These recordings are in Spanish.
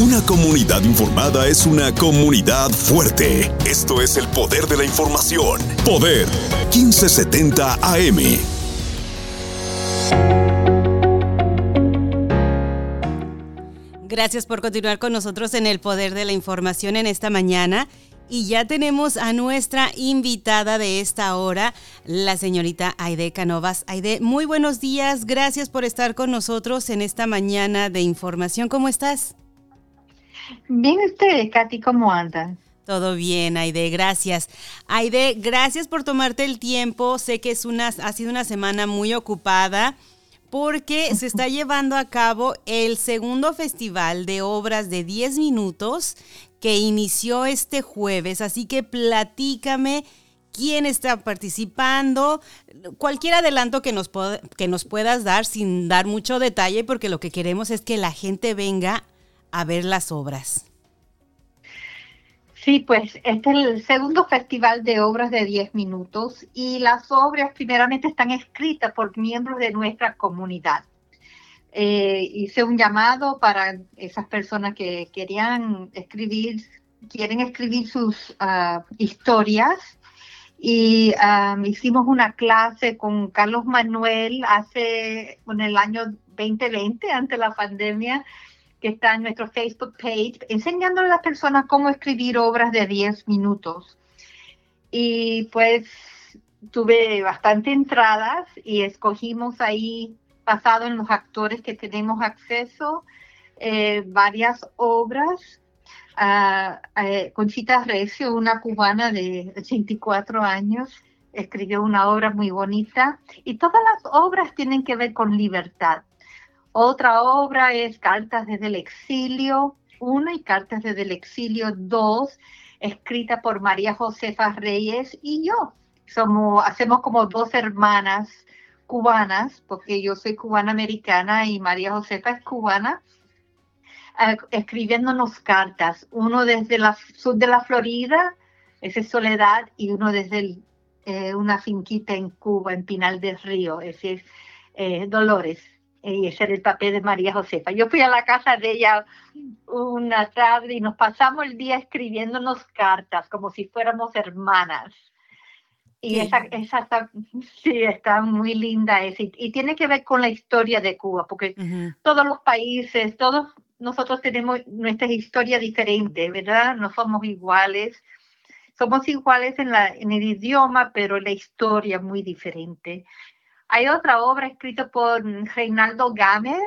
Una comunidad informada es una comunidad fuerte. Esto es el poder de la información. Poder 1570 AM. Gracias por continuar con nosotros en el poder de la información en esta mañana. Y ya tenemos a nuestra invitada de esta hora, la señorita Aide Canovas. Aide, muy buenos días. Gracias por estar con nosotros en esta mañana de información. ¿Cómo estás? Bien, usted, Katy, ¿cómo andan? Todo bien, Aide, gracias. Aide, gracias por tomarte el tiempo. Sé que es una, ha sido una semana muy ocupada porque se está llevando a cabo el segundo festival de obras de 10 minutos que inició este jueves. Así que platícame quién está participando, cualquier adelanto que nos, que nos puedas dar sin dar mucho detalle, porque lo que queremos es que la gente venga a ver las obras. Sí, pues este es el segundo festival de obras de 10 minutos y las obras primeramente están escritas por miembros de nuestra comunidad. Eh, hice un llamado para esas personas que querían escribir, quieren escribir sus ah, historias y ah, hicimos una clase con Carlos Manuel hace, en el año 2020, ante la pandemia, que está en nuestro Facebook page, enseñándole a las personas cómo escribir obras de 10 minutos. Y pues tuve bastante entradas y escogimos ahí basado en los actores que tenemos acceso, eh, varias obras. Uh, Conchita Recio, una cubana de 84 años, escribió una obra muy bonita y todas las obras tienen que ver con libertad. Otra obra es Cartas desde el Exilio 1 y Cartas desde el Exilio 2, escrita por María Josefa Reyes y yo. Somos, hacemos como dos hermanas cubanas, porque yo soy cubana americana y María Josefa es cubana, eh, escribiéndonos cartas, uno desde el sur de la Florida, ese es Soledad, y uno desde eh, una finquita en Cuba, en Pinal del Río, ese es eh, Dolores, y ese era el papel de María Josefa. Yo fui a la casa de ella una tarde y nos pasamos el día escribiéndonos cartas, como si fuéramos hermanas. Y esa, esa está, sí, está muy linda. y, y, tiene que ver con la historia de Cuba, porque todos los países, todos nosotros tenemos nuestra historia diferente, ¿verdad? No somos iguales. Somos iguales en, la, en el idioma, pero la historia es muy diferente. Hay otra obra escrita por Reinaldo Gámez,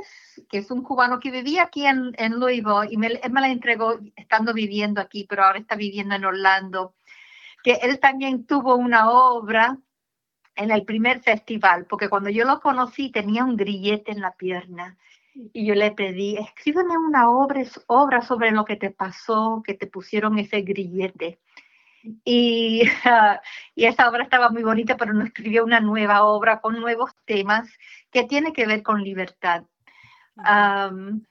que es un cubano que vivía aquí en, en Louisville y me, él me la entregó estando viviendo aquí, pero ahora está viviendo en Orlando que él también tuvo una obra en el primer festival, porque cuando yo lo conocí tenía un grillete en la pierna y yo le pedí, escríbeme una obra, obra sobre lo que te pasó, que te pusieron ese grillete. Y, y esa obra estaba muy bonita, pero no escribió una nueva obra con nuevos temas que tiene que ver con libertad. Um,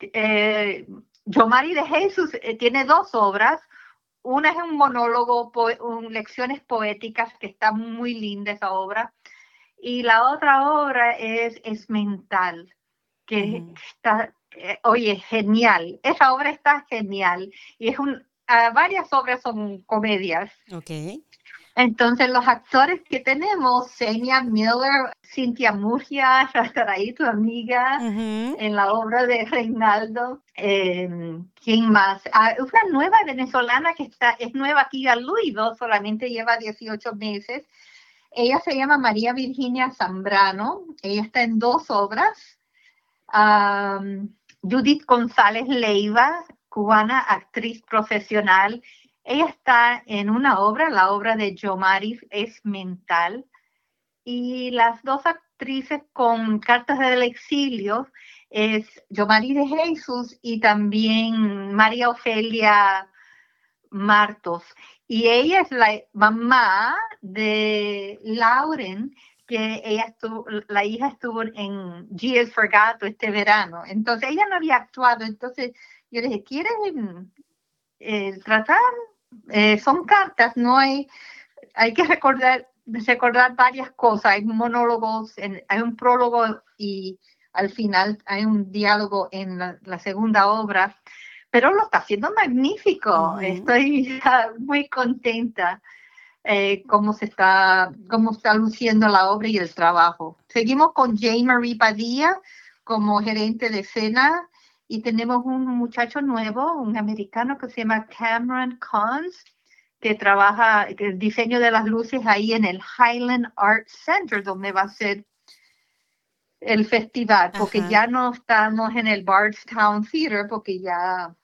eh, Yomari de Jesús eh, tiene dos obras, una es un monólogo, un, lecciones poéticas, que está muy linda esa obra. Y la otra obra es, es mental, que está, eh, oye, genial. Esa obra está genial. Y es un, varias obras son comedias. Okay. Entonces, los actores que tenemos, Senia Miller, Cintia Murgia, ahí tu amiga, en la obra de Reinaldo. Eh, ¿Quién más? Ah, una nueva venezolana que está, es nueva aquí a solamente lleva 18 meses. Ella se llama María Virginia Zambrano. Ella está en dos obras. Judith González Leiva, cubana, actriz profesional ella está en una obra, la obra de Yomari es mental, y las dos actrices con Cartas del Exilio es Yomari de Jesús y también María Ofelia Martos. Y ella es la mamá de Lauren, que ella la hija estuvo en G for Gato este verano. Entonces ella no había actuado. Entonces yo le dije, ¿quieren eh, tratar eh, son cartas, no hay, hay que recordar, recordar varias cosas, hay monólogos, hay un prólogo y al final hay un diálogo en la, segunda obra. pero lo está haciendo magnífico. Estoy muy contenta eh, cómo se está, cómo está luciendo la obra y el trabajo. Seguimos con Jane Marie Padilla como gerente de escena y tenemos un muchacho nuevo, un americano que se llama Cameron Cons, que trabaja el diseño de las luces ahí en el Highland Art Center, donde va a ser el festival, porque ya no estamos en el Bardstown Theater, porque ya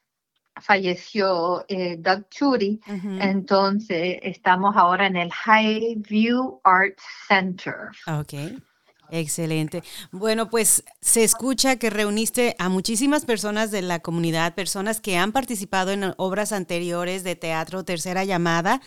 falleció eh, Doug Chudy, entonces estamos ahora en el High View Art Center. Ok. Excelente. Bueno, pues se escucha que reuniste a muchísimas personas de la comunidad, personas que han participado en obras anteriores de teatro Tercera Llamada.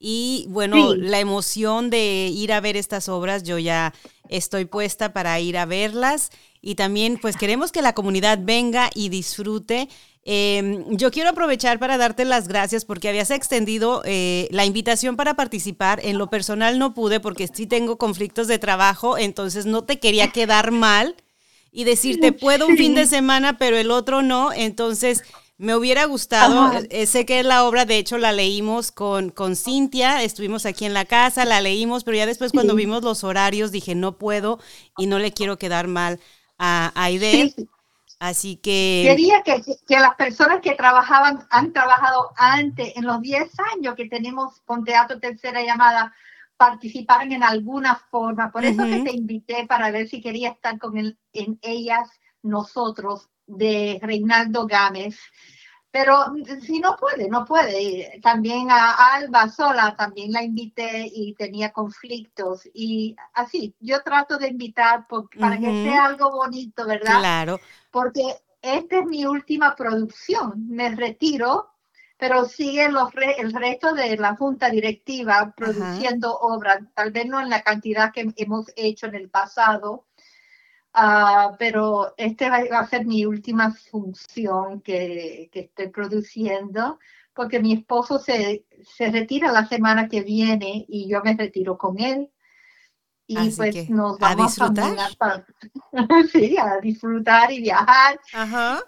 Y bueno, la emoción de ir a ver estas obras, yo ya estoy puesta para ir a verlas. Y también pues queremos que la comunidad venga y disfrute Em, yo quiero aprovechar para darte las gracias porque habías extendido eh, la invitación para participar. En lo personal no pude porque sí tengo conflictos de trabajo, entonces no te quería quedar mal y decirte, puedo un fin de semana, pero el otro no. Entonces, me hubiera gustado, eh, sé que es la obra, de hecho la leímos con, con Cintia, estuvimos aquí en la casa, la leímos, pero ya después cuando vimos los horarios dije, no puedo y no le quiero quedar mal a Aide. Así que... Quería que, que, las personas que trabajaban, han trabajado antes, en los 10 años que tenemos con Teatro Tercera Llamada, participaran en alguna forma. Por eso que te invité para ver si quería estar con el, en ellas, nosotros, de Reinaldo Gámez. Pero si no puede, no puede. También a Alba sola también la invité y tenía conflictos. Y así, yo trato de invitar para que sea algo bonito, ¿verdad? Claro. Porque esta es mi última producción. Me retiro, pero sigue los el resto de la junta directiva produciendo obras, tal vez no en la cantidad que hemos hecho en el pasado, Ah, pero este va, a ser mi última función que, que, estoy produciendo, porque mi esposo se, se, retira la semana que viene y yo me retiro con él. Y pues nos vamos a disfrutar. sí, a disfrutar y viajar.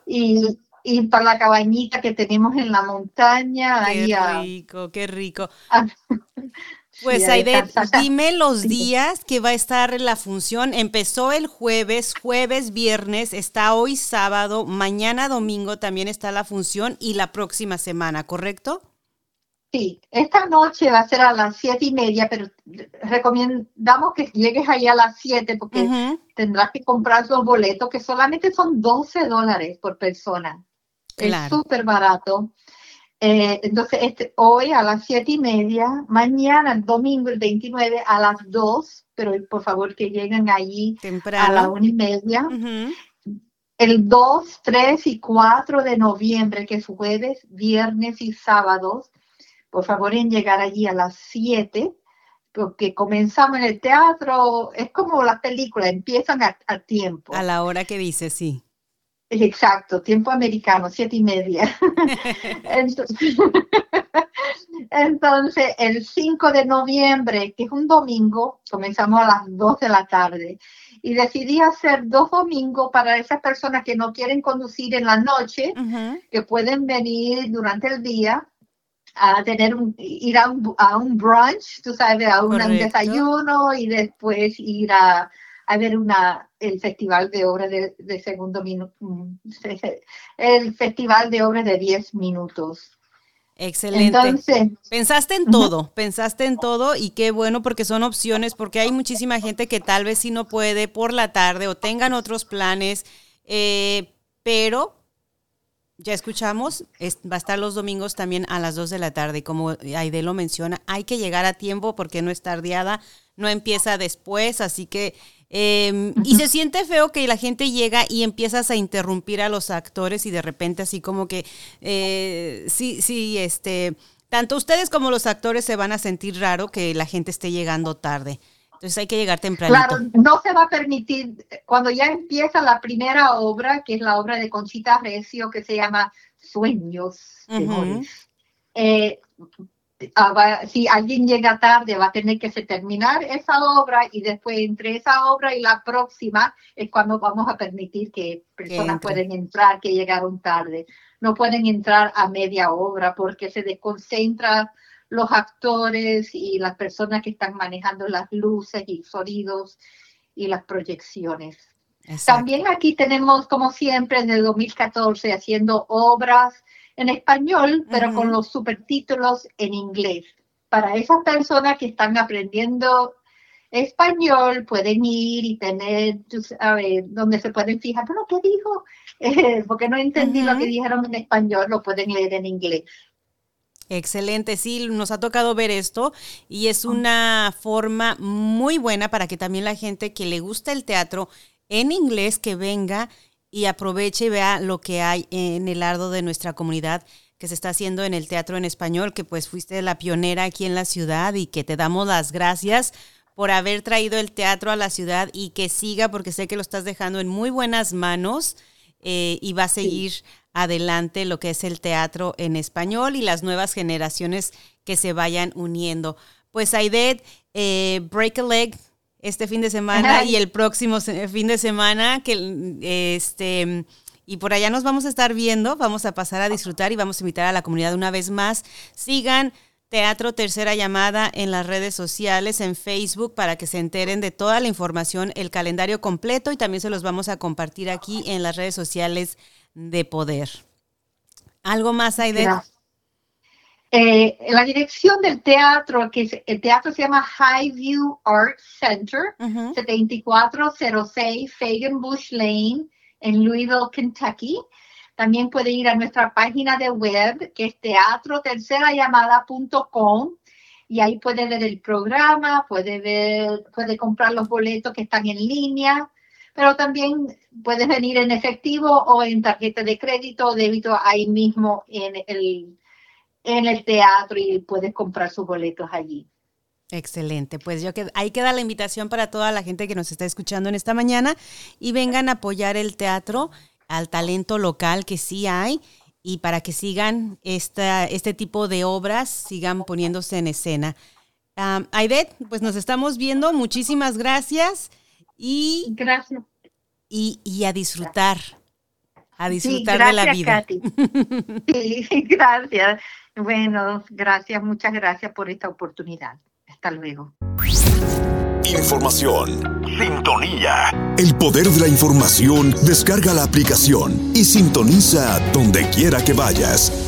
Y, y para la cabañita que tenemos en la montaña. Qué rico, qué rico. Pues Aide, dime los días que va a estar la función. Empezó el jueves, jueves, viernes, está hoy sábado, mañana domingo también está la función y la próxima semana, ¿correcto? Sí, esta noche va a ser a las siete y media, pero recomendamos que llegues ahí a las siete porque tendrás que comprar los boletos que solamente son 12 dólares por persona. Es súper barato. Eh, entonces, este, hoy a las siete y media, mañana, el domingo, el 29, a las dos, pero por favor que lleguen allí a la una y media. El 2, 3 y 4 de noviembre, que es jueves, viernes y sábados, por favor en llegar allí a las 7, porque comenzamos en el teatro, es como las películas, empiezan a, a tiempo. A la hora que dice, sí. Exacto, tiempo americano, siete y media. Entonces, el 5 de noviembre, que es un domingo, comenzamos a las 2 de la tarde. Y decidí hacer dos domingos para esas personas que no quieren conducir en la noche, que pueden venir durante el día a tener un, ir a un, brunch, tú sabes, a un desayuno y después ir a a ver una, el Festival de Obras de, Segundo Minuto, mm, el Festival de Obras de 10 Minutos. Excelente. pensaste en todo, pensaste en todo y qué bueno porque son opciones, porque hay muchísima gente que tal vez sí no puede por la tarde o tengan otros planes, eh, pero ya escuchamos, va a estar los domingos también a las 2 de la tarde. Como Aide lo menciona, hay que llegar a tiempo porque no es tardeada, no empieza después, así que Em, y se siente feo que la gente llega y empiezas a interrumpir a los actores y de repente así como que eh, sí, sí, este, tanto ustedes como los actores se van a sentir raro que la gente esté llegando tarde. Entonces hay que llegar tempranito. Claro, no se va a permitir, cuando ya empieza la primera obra, que es la obra de Conchita Recio, que se llama Sueños, ah, si alguien llega tarde va a tener que terminar esa obra y después entre esa obra y la próxima es cuando vamos a permitir que personas pueden entrar que llegaron tarde. No pueden entrar a media obra porque se desconcentra los actores y las personas que están manejando las luces y sonidos y las proyecciones. También aquí tenemos, como siempre, desde 2014 haciendo obras en español, pero con los subtítulos en inglés. Para esas personas que están aprendiendo español, pueden ir y tener, a ver, donde se pueden fijar, pero ¿qué dijo? porque no entendí lo que dijeron en español, lo pueden leer en inglés. Excelente, sí, nos ha tocado ver esto y es una forma muy buena para que también la gente que le gusta el teatro en inglés que venga y aproveche y vea lo que hay en el ardo de nuestra comunidad que se está haciendo en el teatro en español, que pues fuiste la pionera aquí en la ciudad y que te damos las gracias por haber traído el teatro a la ciudad y que siga porque sé que lo estás dejando en muy buenas manos eh, y va a seguir adelante lo que es el teatro en español y las nuevas generaciones que se vayan uniendo. Pues Aidet, eh, Break a Leg este fin de semana y el próximo fin de semana que este y por allá nos vamos a estar viendo, vamos a pasar a disfrutar y vamos a invitar a la comunidad una vez más. Sigan Teatro Tercera Llamada en las redes sociales, en Facebook, para que se enteren de toda la información, el calendario completo y también se los vamos a compartir aquí en las redes sociales de Poder. ¿Algo más, Aide? Eh, la dirección del teatro, que el teatro se llama Highview Art Center, 7406 Fagan Bush Lane, en Louisville, Kentucky. También puede ir a nuestra página de web, que es teatrotercerallamada.com, y ahí puede ver el programa, puede ver, puede comprar los boletos que están en línea, pero también puedes venir en efectivo o en tarjeta de crédito o débito ahí mismo en el, en el teatro y puedes comprar sus boletos allí. Excelente, pues yo que ahí queda la invitación para toda la gente que nos está escuchando en esta mañana y vengan a apoyar el teatro al talento local que sí hay y para que sigan esta, este tipo de obras, sigan poniéndose en escena. Um, Aidet, pues nos estamos viendo, muchísimas gracias y... Gracias. Y, a disfrutar, a disfrutar de la vida. Sí, gracias. Bueno, gracias, muchas gracias por esta oportunidad. Hasta luego. Información. Sintonía. El poder de la información. Descarga la aplicación y sintoniza donde quiera que vayas.